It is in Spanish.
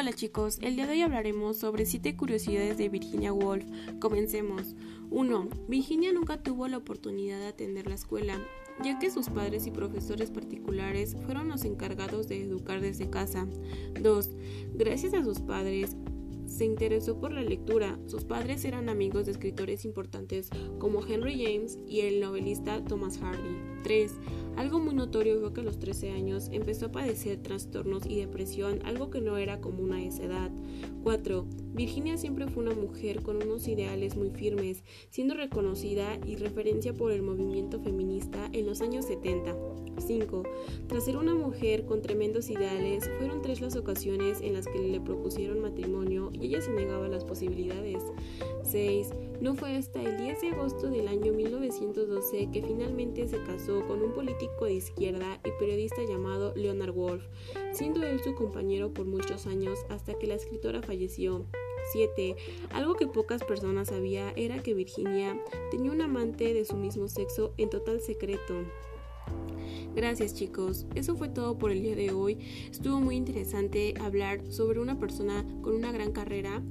Hola chicos, el día de hoy hablaremos sobre 7 curiosidades de Virginia Woolf. Comencemos. 1. Virginia nunca tuvo la oportunidad de atender la escuela, ya que sus padres y profesores particulares fueron los encargados de educar desde casa. 2. Gracias a sus padres, se interesó por la lectura. Sus padres eran amigos de escritores importantes como Henry James y el novelista Thomas Hardy. 3. Algo muy notorio fue que a los 13 años empezó a padecer trastornos y depresión, algo que no era común a esa edad. 4. Virginia siempre fue una mujer con unos ideales muy firmes, siendo reconocida y referencia por el movimiento feminista en los años 70. 5. Tras ser una mujer con tremendos ideales, fueron tres las ocasiones en las que le propusieron matrimonio y ella se negaba a las posibilidades. 6. No fue hasta el 10 de agosto del año 1912 que finalmente se casó con un político de izquierda y periodista llamado Leonard Wolf, siendo él su compañero por muchos años hasta que la escritora falleció. 7. Algo que pocas personas sabían era que Virginia tenía un amante de su mismo sexo en total secreto. Gracias chicos, eso fue todo por el día de hoy. Estuvo muy interesante hablar sobre una persona con una gran carrera